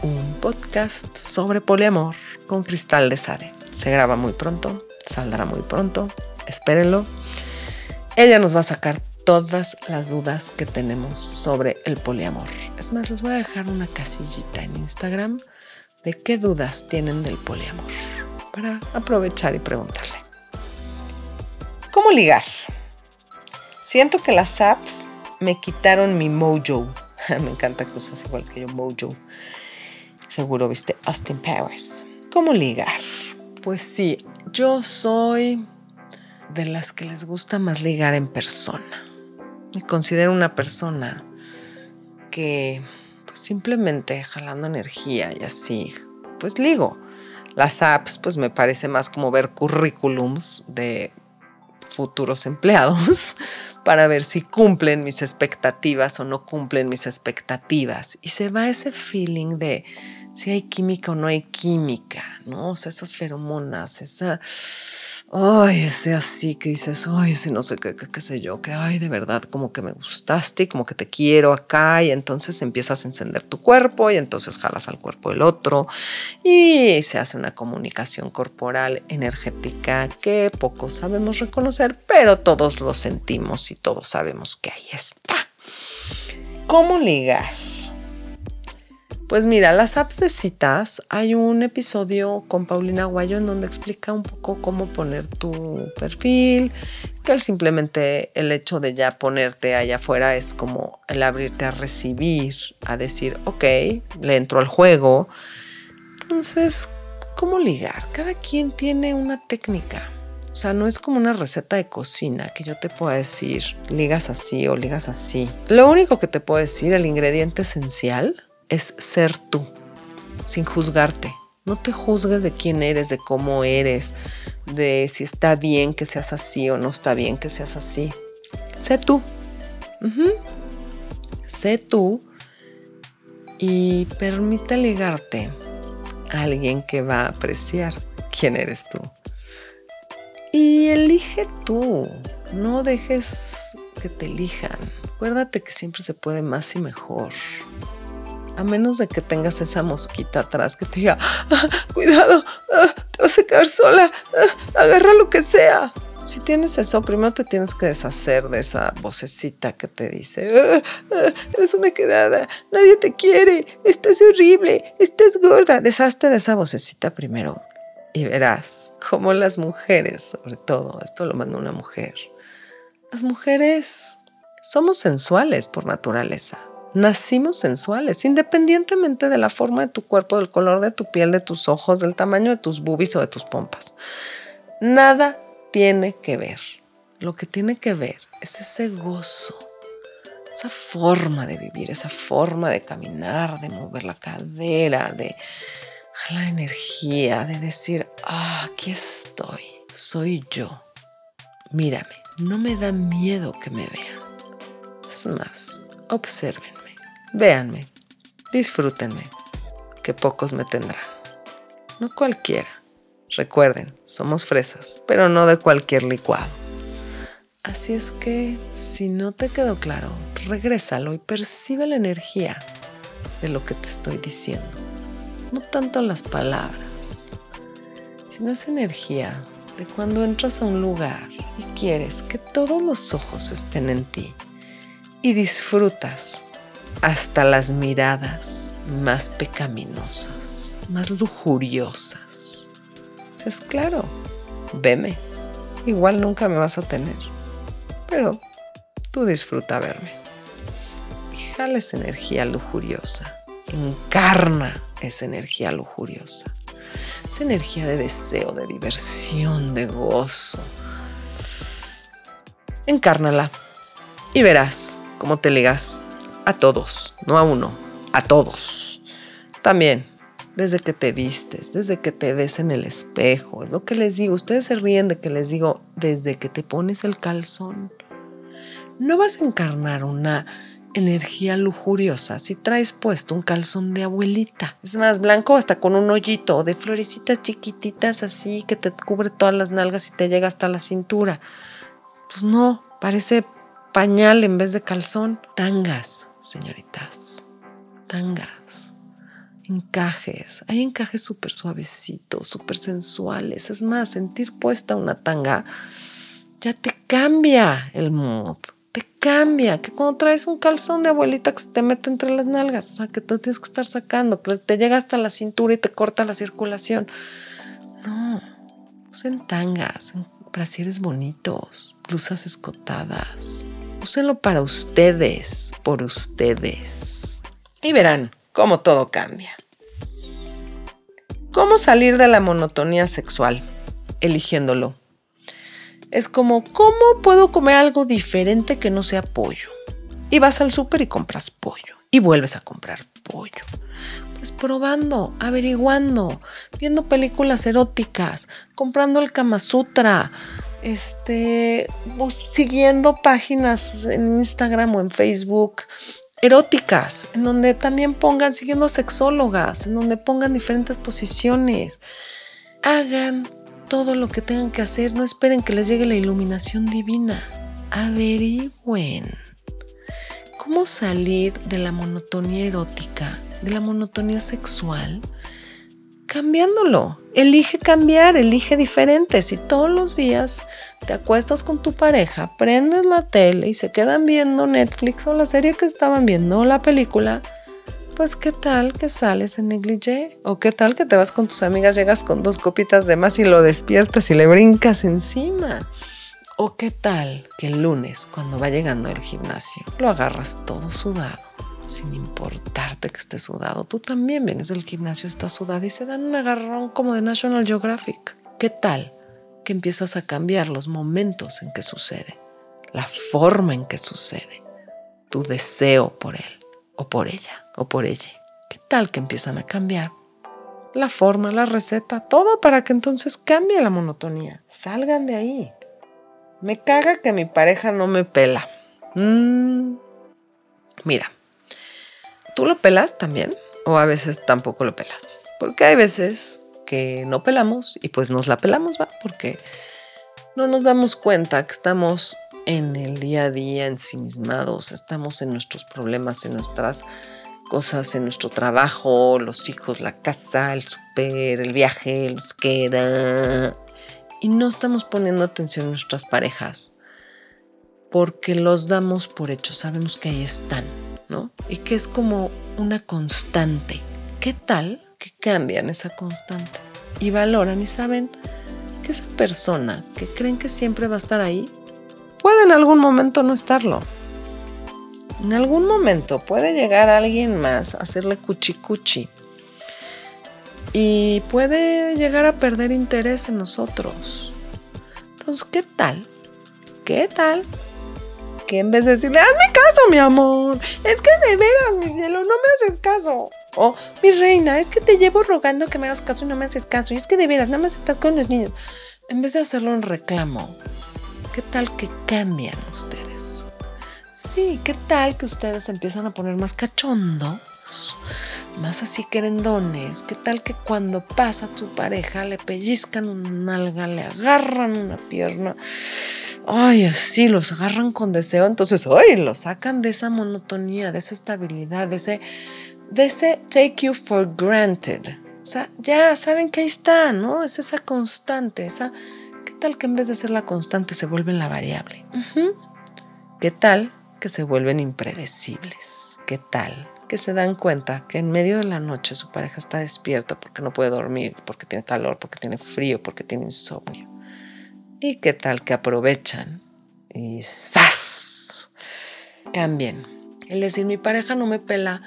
un podcast sobre poliamor con Cristal de Sade. Se graba muy pronto, saldrá muy pronto, espérenlo. Ella nos va a sacar todas las dudas que tenemos sobre el poliamor. Es más, les voy a dejar una casillita en Instagram de qué dudas tienen del poliamor para aprovechar y preguntarle. ¿Cómo ligar? Siento que las apps me quitaron mi mojo. me encanta que usas igual que yo, mojo. Seguro viste Austin Powers. ¿Cómo ligar? Pues sí, yo soy de las que les gusta más ligar en persona. Me considero una persona que pues simplemente jalando energía y así, pues ligo. Las apps pues me parece más como ver currículums de futuros empleados para ver si cumplen mis expectativas o no cumplen mis expectativas. Y se va ese feeling de si hay química o no hay química, ¿no? O sea, esas feromonas, esa ay, ese así que dices, ay, ese no sé qué, qué, sé yo, que ay, de verdad, como que me gustaste como que te quiero acá y entonces empiezas a encender tu cuerpo y entonces jalas al cuerpo del otro y se hace una comunicación corporal energética que pocos sabemos reconocer, pero todos lo sentimos y todos sabemos que ahí está. ¿Cómo ligar? Pues mira, las apps de citas, hay un episodio con Paulina Guayo en donde explica un poco cómo poner tu perfil, que simplemente el hecho de ya ponerte allá afuera es como el abrirte a recibir, a decir, ok, le entro al juego. Entonces, ¿cómo ligar? Cada quien tiene una técnica. O sea, no es como una receta de cocina que yo te pueda decir, ligas así o ligas así. Lo único que te puedo decir, el ingrediente esencial es ser tú, sin juzgarte. No te juzgues de quién eres, de cómo eres, de si está bien que seas así o no está bien que seas así. Sé tú. Sé tú y permite ligarte a alguien que va a apreciar quién eres tú. Y elige tú. No dejes que te elijan. Acuérdate que siempre se puede más y mejor a menos de que tengas esa mosquita atrás que te diga, ah, cuidado, ah, te vas a quedar sola, ah, agarra lo que sea. Si tienes eso, primero te tienes que deshacer de esa vocecita que te dice, eres una quedada, nadie te quiere, estás horrible, estás gorda. Deshazte de esa vocecita primero y verás cómo las mujeres, sobre todo, esto lo manda una mujer, las mujeres somos sensuales por naturaleza. Nacimos sensuales, independientemente de la forma de tu cuerpo, del color de tu piel, de tus ojos, del tamaño de tus boobies o de tus pompas. Nada tiene que ver. Lo que tiene que ver es ese gozo, esa forma de vivir, esa forma de caminar, de mover la cadera, de la energía de decir, ah, aquí estoy, soy yo. Mírame, no me da miedo que me vean. Es más, obsérvenme, véanme, disfrútenme, que pocos me tendrán. No cualquiera. Recuerden, somos fresas, pero no de cualquier licuado. Así es que, si no te quedó claro, regrésalo y percibe la energía de lo que te estoy diciendo. No tanto las palabras, sino esa energía de cuando entras a un lugar y quieres que todos los ojos estén en ti y disfrutas hasta las miradas más pecaminosas, más lujuriosas. Es claro, veme, igual nunca me vas a tener, pero tú disfruta verme. Y jala esa energía lujuriosa, encarna esa energía lujuriosa, esa energía de deseo, de diversión, de gozo. Encárnala y verás cómo te ligas a todos, no a uno, a todos. También, desde que te vistes, desde que te ves en el espejo, es lo que les digo. Ustedes se ríen de que les digo, desde que te pones el calzón. No vas a encarnar una energía lujuriosa si traes puesto un calzón de abuelita. Es más blanco hasta con un hoyito de florecitas chiquititas así que te cubre todas las nalgas y te llega hasta la cintura. Pues no, parece pañal en vez de calzón. Tangas, señoritas. Tangas. Encajes. Hay encajes súper suavecitos, súper sensuales. Es más, sentir puesta una tanga ya te cambia el mood te cambia, que cuando traes un calzón de abuelita que se te mete entre las nalgas, o sea, que tú tienes que estar sacando, que te llega hasta la cintura y te corta la circulación. No, usen tangas, brasieres bonitos, blusas escotadas. Úsenlo para ustedes, por ustedes. Y verán cómo todo cambia. ¿Cómo salir de la monotonía sexual? Eligiéndolo es como, ¿cómo puedo comer algo diferente que no sea pollo? Y vas al súper y compras pollo. Y vuelves a comprar pollo. Pues probando, averiguando, viendo películas eróticas, comprando el Kama Sutra, este, siguiendo páginas en Instagram o en Facebook eróticas, en donde también pongan, siguiendo sexólogas, en donde pongan diferentes posiciones. Hagan todo lo que tengan que hacer, no esperen que les llegue la iluminación divina. Averigüen cómo salir de la monotonía erótica, de la monotonía sexual, cambiándolo. Elige cambiar, elige diferente. Si todos los días te acuestas con tu pareja, prendes la tele y se quedan viendo Netflix o la serie que estaban viendo o la película, pues qué tal que sales en negligé o qué tal que te vas con tus amigas, llegas con dos copitas de más y lo despiertas y le brincas encima. O qué tal que el lunes, cuando va llegando al gimnasio, lo agarras todo sudado, sin importarte que esté sudado. Tú también vienes del gimnasio, estás sudado y se dan un agarrón como de National Geographic. ¿Qué tal que empiezas a cambiar los momentos en que sucede, la forma en que sucede, tu deseo por él? o por ella o por ella. ¿Qué tal que empiezan a cambiar? La forma, la receta, todo para que entonces cambie la monotonía. Salgan de ahí. Me caga que mi pareja no me pela. Mm. Mira, ¿tú lo pelas también? O a veces tampoco lo pelas. Porque hay veces que no pelamos y pues nos la pelamos, ¿va? Porque no nos damos cuenta que estamos en el día a día ensimismados, estamos en nuestros problemas, en nuestras cosas, en nuestro trabajo, los hijos, la casa, el súper, el viaje, los queda. Y no estamos poniendo atención a nuestras parejas porque los damos por hecho, sabemos que ahí están, Y que es como una constante. ¿Qué tal que cambian esa constante? Y valoran y saben que esa persona que creen que siempre va a estar ahí, puede en algún momento no estarlo. En algún momento puede llegar alguien más a hacerle cuchi cuchi. Y puede llegar a perder interés en nosotros. Entonces, ¿qué tal? ¿Qué tal? Que en vez de decirle, hazme caso, mi amor, es que de veras, mi cielo, no me haces caso. O, mi reina, es que te llevo rogando que me hagas caso y no me haces caso. Y es que de veras, nada más estás con los niños. En vez de hacerlo en reclamo, ¿qué tal que cambian ustedes? Sí, ¿qué tal que ustedes empiezan a poner más cachondos? Más así querendones. ¿Qué tal que cuando pasa su pareja le pellizcan una nalga, le agarran una pierna? Ay, así los agarran con deseo, entonces, ay, los sacan de esa monotonía, de esa estabilidad, de ese, de ese take you for granted. O sea, ya saben que ahí está, ¿no? Es esa constante, esa, ¿qué tal que en vez de ser la constante se vuelven la variable? ¿Qué tal que se vuelven impredecibles? ¿Qué tal que se dan cuenta que en medio de la noche su pareja está despierta porque no puede dormir, porque tiene calor, porque tiene frío, porque tiene insomnio? ¿Y qué tal que aprovechan? Y ¡zas! Cambien. Es decir, mi pareja no me pela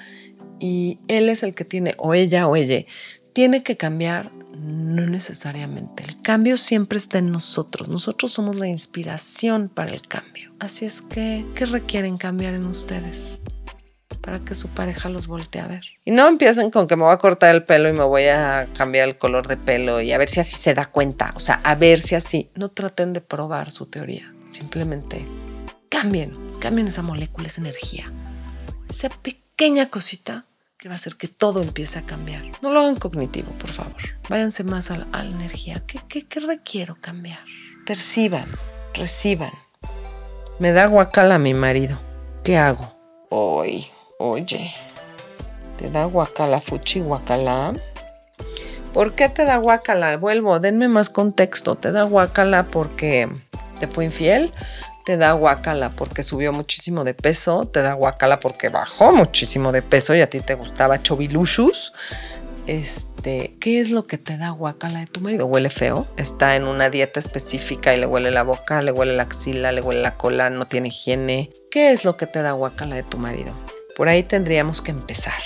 y él es el que tiene, o ella o ella, tiene que cambiar, no necesariamente. El cambio siempre está en nosotros. Nosotros somos la inspiración para el cambio. Así es que, ¿qué requieren cambiar en ustedes? Para que su pareja los voltee a ver. Y no empiecen con que me voy a cortar el pelo y me voy a cambiar el color de pelo y a ver si así se da cuenta. O sea, a ver si así. No traten de probar su teoría. Simplemente cambien, cambien esa molécula, esa energía. Esa pequeña cosita que va a hacer que todo empiece a cambiar. No lo hagan cognitivo, por favor. Váyanse más a la, energía. ¿Qué, qué, qué requiero cambiar? Perciban, reciban. Me da guacala mi marido. ¿Qué hago? Hoy Oye, ¿te da guacala, fuchi guacala? ¿Por qué te da guacala? Vuelvo, denme más contexto. ¿Te da guacala porque te fue infiel? ¿Te da guacala porque subió muchísimo de peso? ¿Te da guacala porque bajó muchísimo de peso y a ti te gustaba chovilushus? Este, ¿qué es lo que te da guacala de tu marido? ¿Huele feo? ¿Está en una dieta específica y le huele la boca, le huele la axila, le huele la cola, no tiene higiene? ¿Qué es lo que te da guacala de tu marido? Por ahí tendríamos que empezar.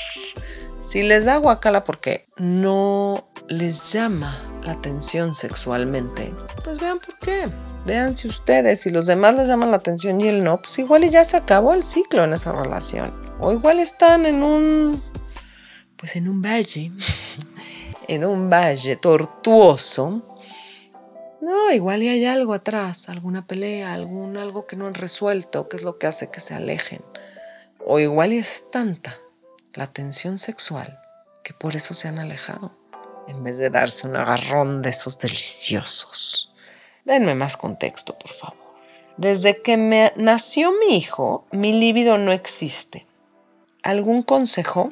Si les da guacala porque no les llama la atención sexualmente, pues vean por qué. Vean si ustedes, si los demás les llaman la atención y él no, pues igual ya se acabó el ciclo en esa relación. O igual están en un, pues en un valle, en un valle tortuoso. No, igual y hay algo atrás, alguna pelea, algún algo que no han resuelto, que es lo que hace que se alejen. O igual es tanta la tensión sexual que por eso se han alejado, en vez de darse un agarrón de esos deliciosos. Denme más contexto, por favor. Desde que me nació mi hijo, mi líbido no existe. ¿Algún consejo?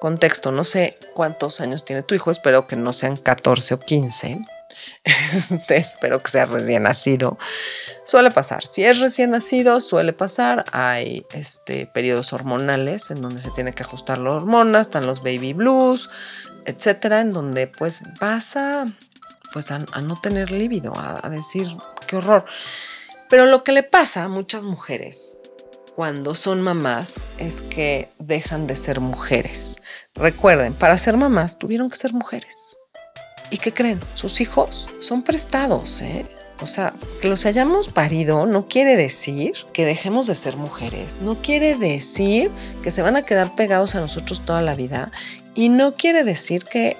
Contexto, no sé cuántos años tiene tu hijo, espero que no sean 14 o 15. espero que sea recién nacido. Suele pasar. Si es recién nacido, suele pasar. Hay este, periodos hormonales en donde se tiene que ajustar las hormonas, están los baby blues, etcétera, en donde pues vas a, pues a, no tener líbido, a, a decir qué horror. Pero lo que le pasa a muchas mujeres cuando son mamás es que dejan de ser mujeres. Recuerden, para ser mamás tuvieron que ser mujeres. ¿Y qué creen? Sus hijos son prestados, ¿eh? O sea, que los hayamos parido no quiere decir que dejemos de ser mujeres, no quiere decir que se van a quedar pegados a nosotros toda la vida y no quiere decir que,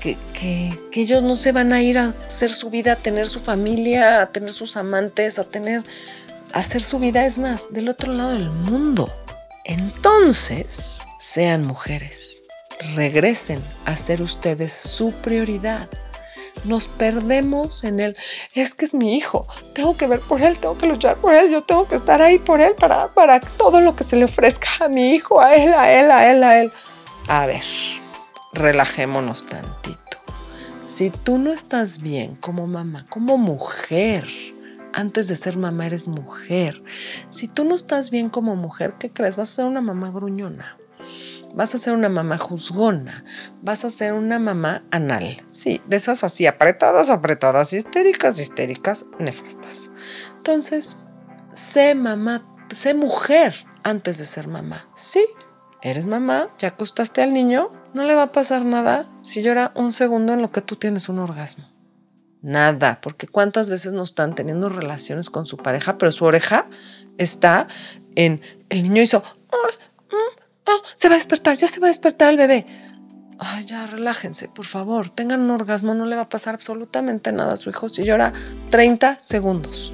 que, que, ellos no se van a ir a hacer su vida, a tener su familia, a tener sus amantes, a tener, a hacer su vida, es más, del otro lado del mundo. Entonces, sean mujeres regresen a ser ustedes su prioridad. Nos perdemos en el, es que es mi hijo, tengo que ver por él, tengo que luchar por él, yo tengo que estar ahí por él para, para todo lo que se le ofrezca a mi hijo, a él, a él, a él, a él. A ver, relajémonos tantito. Si tú no estás bien como mamá, como mujer, antes de ser mamá eres mujer. Si tú no estás bien como mujer, ¿qué crees? Vas a ser una mamá gruñona vas a ser una mamá juzgona, vas a ser una mamá anal. Sí, de esas así, apretadas, apretadas, histéricas, histéricas, nefastas. Entonces, sé mamá, sé mujer antes de ser mamá. Sí, eres mamá, ya acostaste al niño, no le va a pasar nada si llora un segundo en lo que tú tienes un orgasmo. Nada, porque cuántas veces no están teniendo relaciones con su pareja, pero su oreja está en el niño hizo Oh, se va a despertar, ya se va a despertar el bebé. Ay, ya relájense, por favor, tengan un orgasmo, no le va a pasar absolutamente nada a su hijo si llora 30 segundos.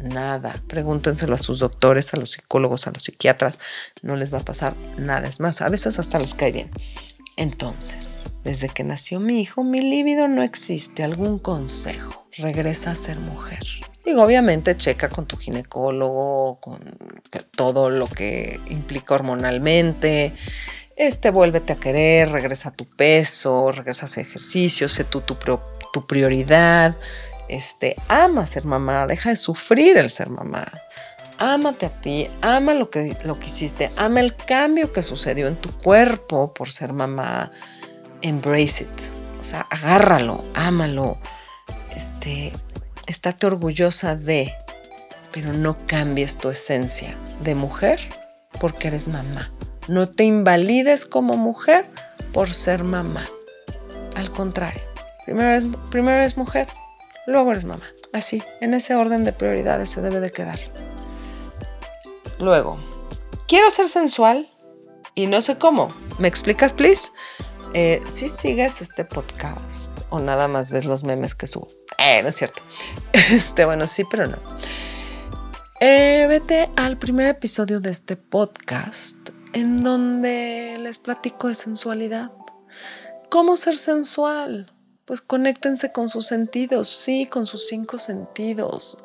Nada, pregúntenselo a sus doctores, a los psicólogos, a los psiquiatras, no les va a pasar nada, es más, a veces hasta les cae bien. Entonces, desde que nació mi hijo, mi líbido no existe. ¿Algún consejo? Regresa a ser mujer. Y obviamente checa con tu ginecólogo, con todo lo que implica hormonalmente. Este, vuélvete a querer, regresa a tu peso, regresa a ejercicio, sé tú tu, tu prioridad. Este, ama ser mamá, deja de sufrir el ser mamá. Ámate a ti, ama lo que, lo que hiciste, ama el cambio que sucedió en tu cuerpo por ser mamá. Embrace it. O sea, agárralo, ámalo. Este, estate orgullosa de, pero no cambies tu esencia de mujer porque eres mamá. No te invalides como mujer por ser mamá. Al contrario, primero eres, primero eres mujer, luego eres mamá. Así, en ese orden de prioridades se debe de quedar. Luego, quiero ser sensual y no sé cómo. ¿Me explicas, please? Eh, si sigues este podcast o nada más ves los memes que subo. Eh, no es cierto. Este, bueno, sí, pero no. Eh, vete al primer episodio de este podcast en donde les platico de sensualidad. ¿Cómo ser sensual? Pues conéctense con sus sentidos, sí, con sus cinco sentidos.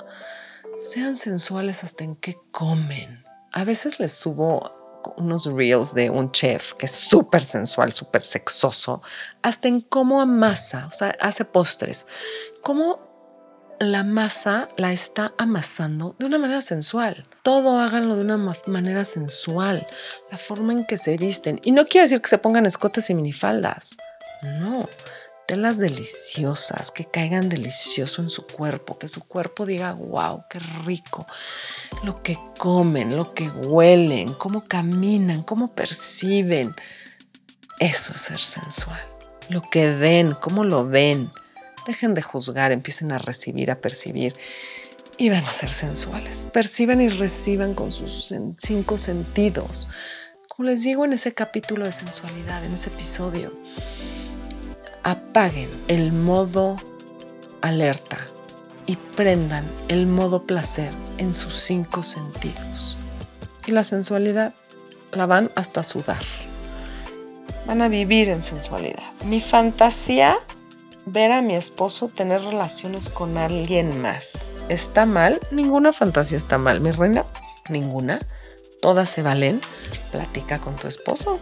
Sean sensuales hasta en qué comen. A veces les subo unos reels de un chef que es súper sensual, súper sexoso, hasta en cómo amasa, o sea, hace postres, cómo la masa la está amasando de una manera sensual. Todo háganlo de una manera sensual, la forma en que se visten. Y no quiere decir que se pongan escotes y minifaldas, no, telas deliciosas, que caigan delicioso en su cuerpo, que su cuerpo diga, wow, qué rico. Lo que comen, lo que huelen, cómo caminan, cómo perciben. Eso es ser sensual. Lo que ven, cómo lo ven. Dejen de juzgar, empiecen a recibir, a percibir y van a ser sensuales. Perciban y reciban con sus cinco sentidos. Como les digo en ese capítulo de sensualidad, en ese episodio, apaguen el modo alerta y prendan el modo placer en sus cinco sentidos. Y la sensualidad la van hasta sudar. Van a vivir en sensualidad. Mi fantasía, ver a mi esposo tener relaciones con alguien más. ¿Está mal? Ninguna fantasía está mal, mi reina. Ninguna. Todas se valen. Platica con tu esposo.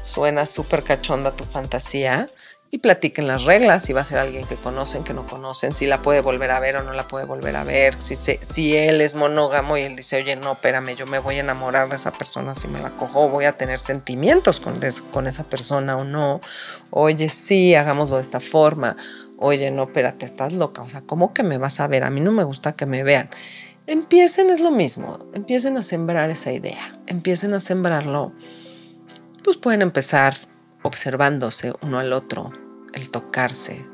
Suena súper cachonda tu fantasía y platiquen las reglas, si va a ser alguien que conocen, que no conocen, si la puede volver a ver o no la puede volver a ver, si, si él es monógamo y él dice, oye, no, espérame, yo me voy a enamorar de esa persona si me la cojo, voy a tener sentimientos con, con esa persona o no, oye, sí, hagámoslo de esta forma, oye, no, espérate, estás loca, o sea, ¿cómo que me vas a ver? A mí no me gusta que me vean. Empiecen, es lo mismo, empiecen a sembrar esa idea, empiecen a sembrarlo, pues pueden empezar observándose uno al otro, el tocarse,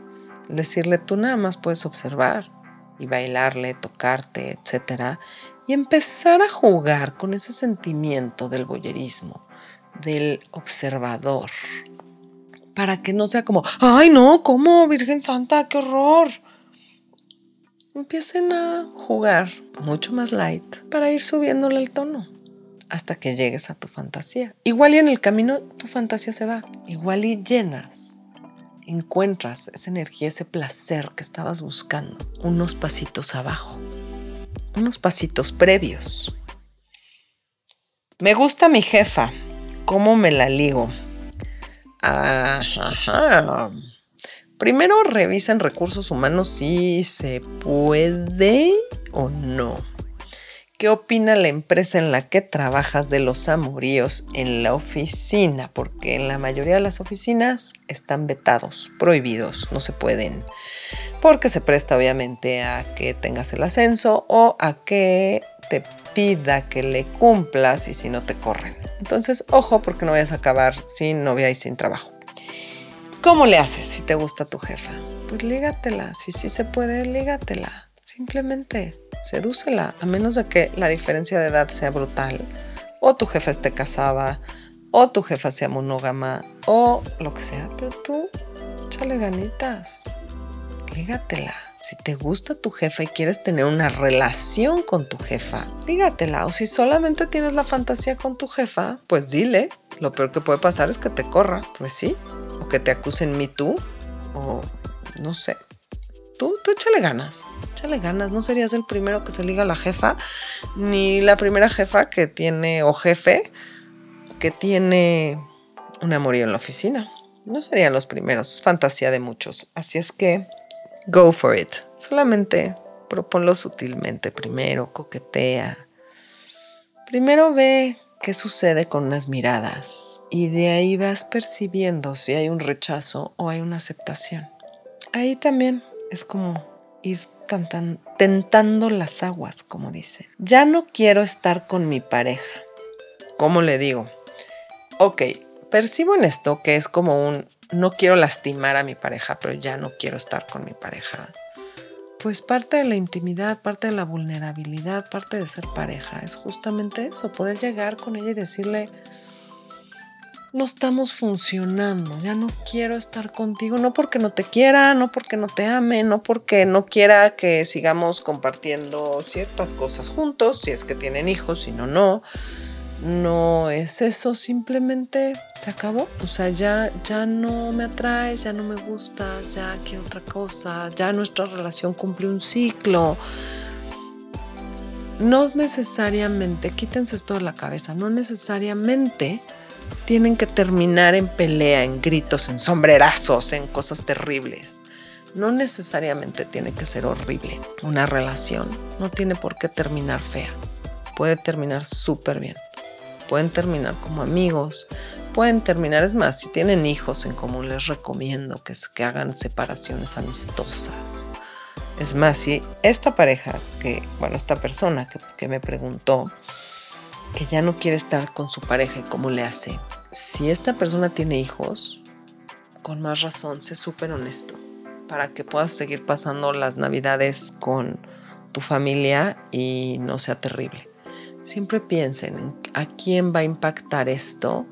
el decirle tú nada más puedes observar y bailarle, tocarte, etcétera, y empezar a jugar con ese sentimiento del boyerismo, del observador, para que no sea como, ay no, ¿cómo, Virgen Santa? ¡Qué horror! Empiecen a jugar mucho más light para ir subiéndole el tono hasta que llegues a tu fantasía. Igual y en el camino tu fantasía se va. Igual y llenas, encuentras esa energía, ese placer que estabas buscando unos pasitos abajo, unos pasitos previos. Me gusta mi jefa, ¿cómo me la ligo? Ajá. Primero revisen recursos humanos si se puede o no. ¿Qué opina la empresa en la que trabajas de los amoríos en la oficina? Porque en la mayoría de las oficinas están vetados, prohibidos, no se pueden. Porque se presta obviamente a que tengas el ascenso o a que te pida que le cumplas y si no te corren. Entonces, ojo porque no vayas a acabar sin novia y sin trabajo. ¿Cómo le haces si te gusta tu jefa? Pues lígatela, si sí se puede, lígatela. Simplemente sedúcela, a menos de que la diferencia de edad sea brutal, o tu jefa esté casada, o tu jefa sea monógama o lo que sea, pero tú échale ganitas, lígatela. Si te gusta tu jefa y quieres tener una relación con tu jefa, dígatela. O si solamente tienes la fantasía con tu jefa, pues dile. Lo peor que puede pasar es que te corra, pues sí. O que te acusen me tú, o no sé. Tú, tú échale ganas, échale ganas. No serías el primero que se liga a la jefa, ni la primera jefa que tiene, o jefe, que tiene un amorío en la oficina. No serían los primeros, es fantasía de muchos. Así es que go for it. Solamente proponlo sutilmente primero, coquetea. Primero ve qué sucede con unas miradas y de ahí vas percibiendo si hay un rechazo o hay una aceptación. Ahí también es como ir tentando las aguas, como dice. Ya no quiero estar con mi pareja. ¿Cómo le digo? Ok, percibo en esto que es como un no quiero lastimar a mi pareja, pero ya no quiero estar con mi pareja. Pues parte de la intimidad, parte de la vulnerabilidad, parte de ser pareja es justamente eso, poder llegar con ella y decirle, no estamos funcionando, ya no quiero estar contigo, no porque no te quiera, no porque no te ame, no porque no quiera que sigamos compartiendo ciertas cosas juntos, si es que tienen hijos, si no, no no es eso, simplemente se acabó. O sea, ya, ya no me atraes, ya no me gustas, ya quiero otra cosa, ya nuestra relación cumple un ciclo. No necesariamente, quítense esto de la cabeza, no necesariamente tienen que terminar en pelea, en gritos, en sombrerazos, en cosas terribles. No necesariamente tiene que ser horrible. Una relación no tiene por qué terminar fea. Puede terminar súper bien pueden terminar como amigos, pueden terminar, es más, si tienen hijos en común, les recomiendo que, que hagan separaciones amistosas. Es más, si esta pareja, que, bueno, esta persona que, que me preguntó, que ya no quiere estar con su pareja y cómo le hace, si esta persona tiene hijos, con más razón, sé súper honesto, para que puedas seguir pasando las navidades con tu familia y no sea terrible siempre piensen en a quién va a impactar esto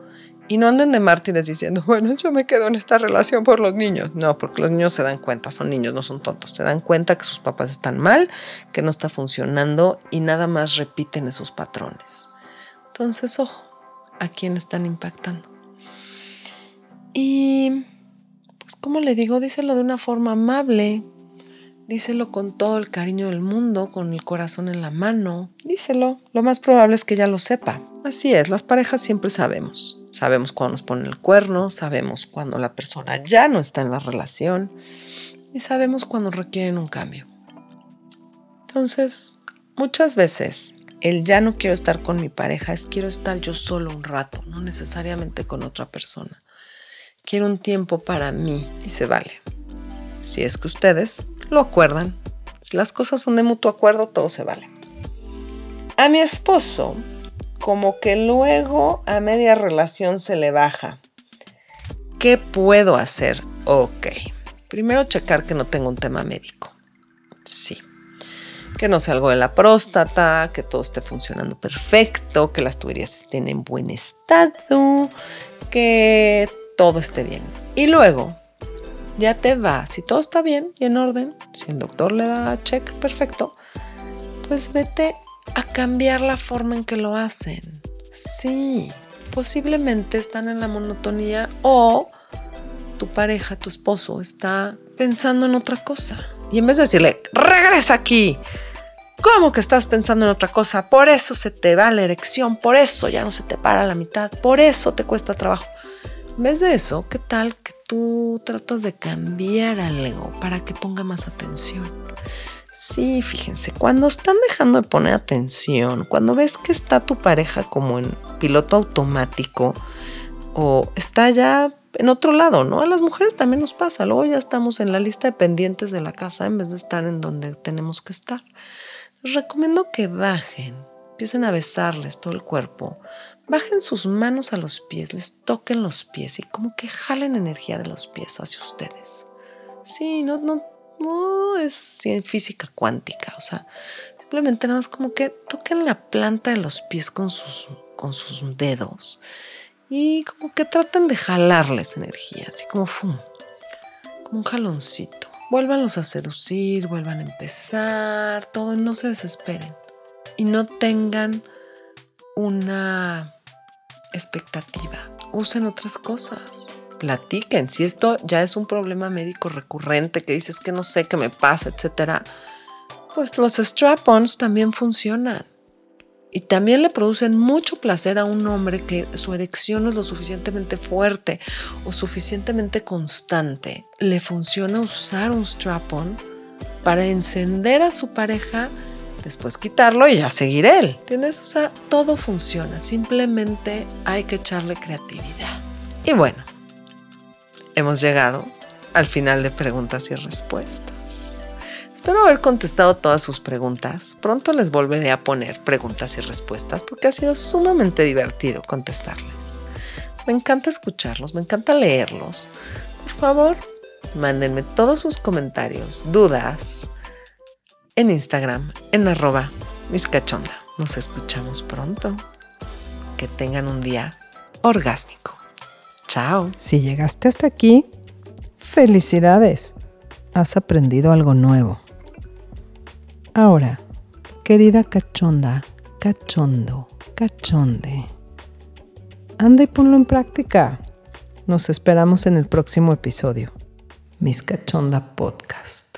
y no anden de mártires diciendo, bueno, yo me quedo en esta relación por los niños. No, porque los niños se dan cuenta, son niños, no son tontos. Se dan cuenta que sus papás están mal, que no está funcionando y nada más repiten esos patrones. Entonces, ojo, a quién están impactando. Y, pues, como le digo, díselo de una forma amable, Díselo con todo el cariño del mundo, con el corazón en la mano. Díselo. Lo más probable es que ya lo sepa. Así es, las parejas siempre sabemos. Sabemos cuando nos ponen el cuerno, sabemos cuando la persona ya no está en la relación y sabemos cuando requieren un cambio. Entonces, muchas veces el ya no quiero estar con mi pareja es quiero estar yo solo un rato, no necesariamente con otra persona. Quiero un tiempo para mí y se vale. Si es que ustedes lo acuerdan. Si las cosas son de mutuo acuerdo, todo se vale. A mi esposo, como que luego a media relación se le baja. ¿Qué puedo hacer? Ok. Primero checar que no tengo un tema médico. Sí. Que no sea algo de la próstata, que todo esté funcionando perfecto, que las tuberías estén en buen estado, que todo esté bien. Y luego ya te va. Si todo está bien y en orden, si el doctor le da check perfecto, pues vete a cambiar la forma en que lo hacen. Sí, posiblemente están en la monotonía o tu pareja, tu esposo, está pensando en otra cosa. Y en vez de decirle, regresa aquí, ¿cómo que estás pensando en otra cosa? Por eso se te va la erección, por eso ya no se te para la mitad, por eso te cuesta trabajo. En vez de eso, ¿qué tal que tú tratas de cambiar algo para que ponga más atención. Sí, fíjense, cuando están dejando de poner atención, cuando ves que está tu pareja como en piloto automático o está ya en otro lado, ¿no? A las mujeres también nos pasa, luego ya estamos en la lista de pendientes de la casa en vez de estar en donde tenemos que estar. Les recomiendo que bajen, empiecen a besarles todo el cuerpo, bajen sus manos a los pies, les toquen los pies y como que jalen energía de los pies hacia ustedes. Sí, no, no, no es física cuántica, o sea, simplemente nada más como que toquen la planta de los pies con sus, con sus dedos y como que traten de jalarles energía, así como fum, como un jaloncito. Vuélvanlos a seducir, vuelvan a empezar, todo, no se desesperen y no tengan una expectativa. Usen otras cosas. Platiquen. Si esto ya es un problema médico recurrente, que dices que no sé qué me pasa, etcétera, pues los strap-ons también funcionan. Y también le producen mucho placer a un hombre que su erección es lo suficientemente fuerte o suficientemente constante. Le funciona usar un strap-on para encender a su pareja, después quitarlo y ya seguir él. ¿Tienes? O sea, todo funciona. Simplemente hay que echarle creatividad. Y bueno, hemos llegado al final de preguntas y respuestas. Espero haber contestado todas sus preguntas. Pronto les volveré a poner preguntas y respuestas porque ha sido sumamente divertido contestarles. Me encanta escucharlos, me encanta leerlos. Por favor, mándenme todos sus comentarios, dudas en Instagram, en arroba miscachonda. Nos escuchamos pronto. Que tengan un día orgásmico. Chao. Si llegaste hasta aquí, felicidades. Has aprendido algo nuevo. Ahora, querida cachonda, cachondo, cachonde, anda y ponlo en práctica. Nos esperamos en el próximo episodio. Mis Cachonda Podcast.